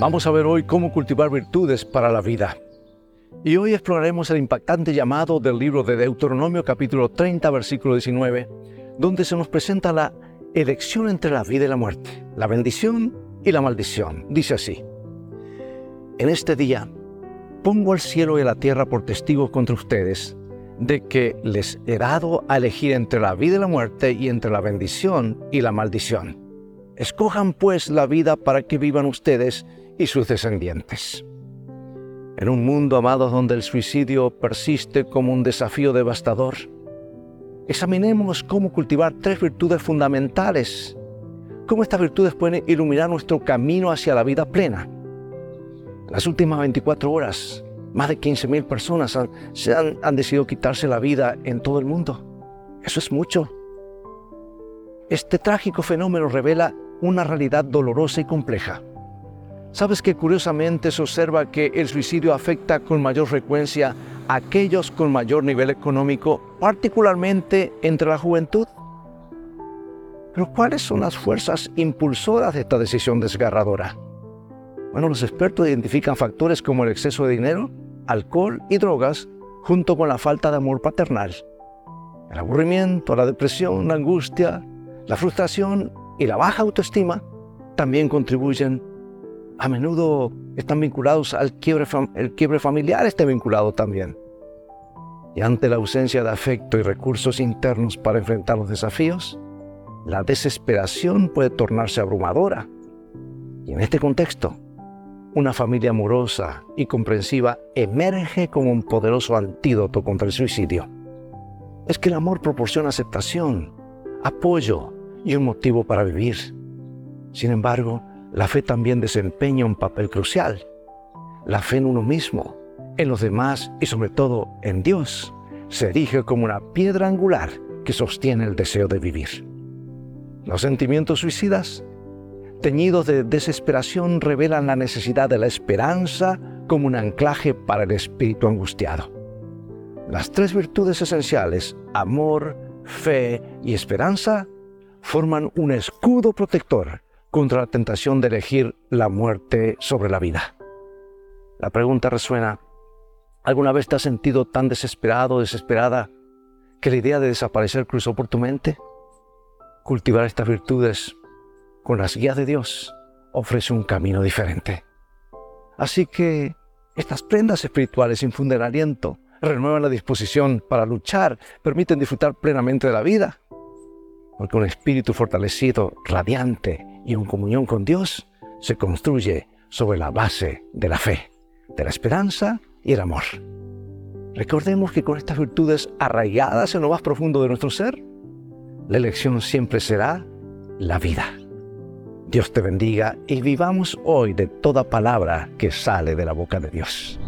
Vamos a ver hoy cómo cultivar virtudes para la vida. Y hoy exploraremos el impactante llamado del libro de Deuteronomio capítulo 30 versículo 19, donde se nos presenta la elección entre la vida y la muerte, la bendición y la maldición. Dice así, en este día pongo al cielo y a la tierra por testigos contra ustedes de que les he dado a elegir entre la vida y la muerte y entre la bendición y la maldición. Escojan pues la vida para que vivan ustedes y sus descendientes. En un mundo amado donde el suicidio persiste como un desafío devastador, examinemos cómo cultivar tres virtudes fundamentales, cómo estas virtudes pueden iluminar nuestro camino hacia la vida plena. las últimas 24 horas, más de 15.000 personas se han, han decidido quitarse la vida en todo el mundo. Eso es mucho. Este trágico fenómeno revela una realidad dolorosa y compleja. ¿Sabes que curiosamente se observa que el suicidio afecta con mayor frecuencia a aquellos con mayor nivel económico, particularmente entre la juventud? Pero ¿cuáles son las fuerzas impulsoras de esta decisión desgarradora? Bueno, los expertos identifican factores como el exceso de dinero, alcohol y drogas, junto con la falta de amor paternal. El aburrimiento, la depresión, la angustia, la frustración y la baja autoestima también contribuyen a menudo están vinculados al quiebre, familiar, está vinculado también. Y ante la ausencia de afecto y recursos internos para enfrentar los desafíos, la desesperación puede tornarse abrumadora. Y en este contexto, una familia amorosa y comprensiva emerge como un poderoso antídoto contra el suicidio. Es que el amor proporciona aceptación, apoyo y un motivo para vivir. Sin embargo, la fe también desempeña un papel crucial. La fe en uno mismo, en los demás y sobre todo en Dios se erige como una piedra angular que sostiene el deseo de vivir. Los sentimientos suicidas, teñidos de desesperación, revelan la necesidad de la esperanza como un anclaje para el espíritu angustiado. Las tres virtudes esenciales, amor, fe y esperanza, forman un escudo protector contra la tentación de elegir la muerte sobre la vida. La pregunta resuena, ¿alguna vez te has sentido tan desesperado o desesperada que la idea de desaparecer cruzó por tu mente? Cultivar estas virtudes con las guías de Dios ofrece un camino diferente. Así que estas prendas espirituales infunden aliento, renuevan la disposición para luchar, permiten disfrutar plenamente de la vida. Porque un espíritu fortalecido, radiante y en comunión con Dios se construye sobre la base de la fe, de la esperanza y el amor. Recordemos que con estas virtudes arraigadas en lo más profundo de nuestro ser, la elección siempre será la vida. Dios te bendiga y vivamos hoy de toda palabra que sale de la boca de Dios.